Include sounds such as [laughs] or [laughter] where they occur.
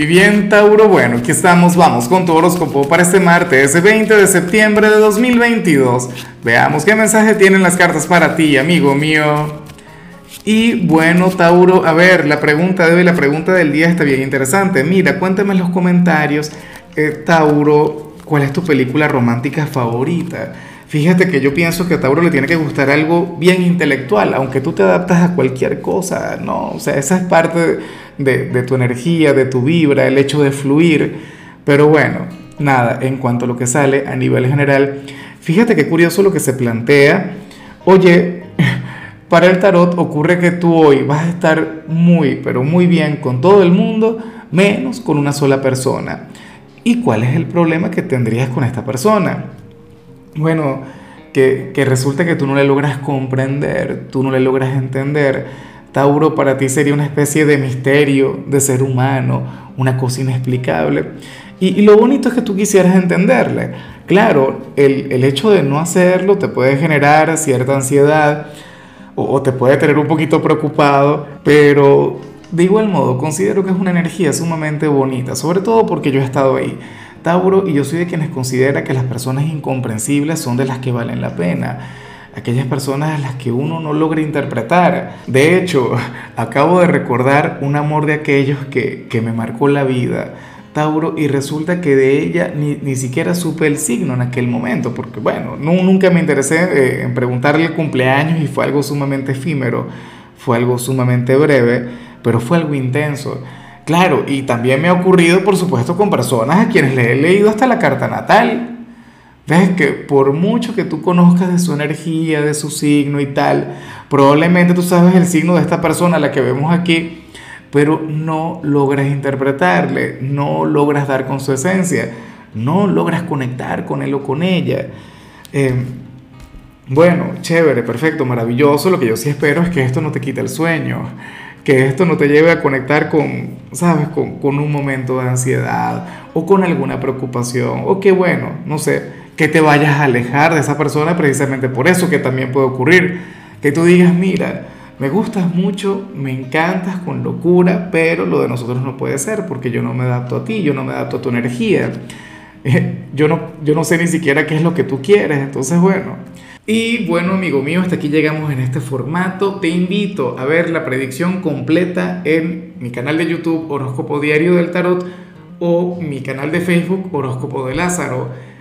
Y bien, Tauro, bueno, aquí estamos, vamos con tu horóscopo para este martes, 20 de septiembre de 2022. Veamos qué mensaje tienen las cartas para ti, amigo mío. Y bueno, Tauro, a ver, la pregunta de hoy, la pregunta del día está bien interesante. Mira, cuéntame en los comentarios, eh, Tauro, ¿cuál es tu película romántica favorita? Fíjate que yo pienso que a Tauro le tiene que gustar algo bien intelectual, aunque tú te adaptas a cualquier cosa, ¿no? O sea, esa es parte de tu energía, de tu vibra, el hecho de fluir. Pero bueno, nada, en cuanto a lo que sale a nivel general, fíjate qué curioso lo que se plantea. Oye, [laughs] para el tarot ocurre que tú hoy vas a estar muy, pero muy bien con todo el mundo, menos con una sola persona. ¿Y cuál es el problema que tendrías con esta persona? Bueno, que, que resulta que tú no le logras comprender, tú no le logras entender. Tauro para ti sería una especie de misterio, de ser humano, una cosa inexplicable. Y, lo bonito es que tú quisieras entenderle. Claro, el, el, hecho de no hacerlo te puede generar cierta ansiedad o, o, te puede tener un poquito preocupado, pero de igual modo considero que es una energía sumamente bonita, sobre todo porque yo he estado ahí. Tauro y yo soy de quienes considera que las personas incomprensibles son de las que valen la pena. Aquellas personas a las que uno no logra interpretar. De hecho, [laughs] acabo de recordar un amor de aquellos que, que me marcó la vida. Tauro, y resulta que de ella ni, ni, siquiera supe el signo en aquel momento, porque bueno, no, nunca me interesé eh, en preguntarle el cumpleaños y fue algo sumamente efímero, fue algo sumamente breve, pero fue algo intenso. Claro, y también me ha ocurrido, por supuesto, con personas a quienes le he leído hasta la carta natal. Ves que por mucho que tú conozcas de su energía, de su signo y tal, probablemente tú sabes el signo de esta persona, la que vemos aquí, pero no logras interpretarle, no logras dar con su esencia, no logras conectar con él o con ella. Eh, bueno, chévere, perfecto, maravilloso. Lo que yo sí espero es que esto no te quite el sueño que esto no te lleve a conectar con, ¿sabes?, con, con, un momento de ansiedad o con alguna preocupación, o que bueno, no sé, que te vayas a alejar de esa persona precisamente por eso que también puede ocurrir, que tú digas, mira, me gustas mucho, me encantas con locura, pero lo de nosotros no puede ser porque yo no me adapto a ti, yo no me adapto a tu energía, yo no, yo no sé ni siquiera qué es lo que tú quieres, entonces bueno. Y bueno, amigo mío, hasta aquí llegamos en este formato. Te invito a ver la predicción completa en mi canal de YouTube Horóscopo Diario del Tarot o mi canal de Facebook Horóscopo de Lázaro.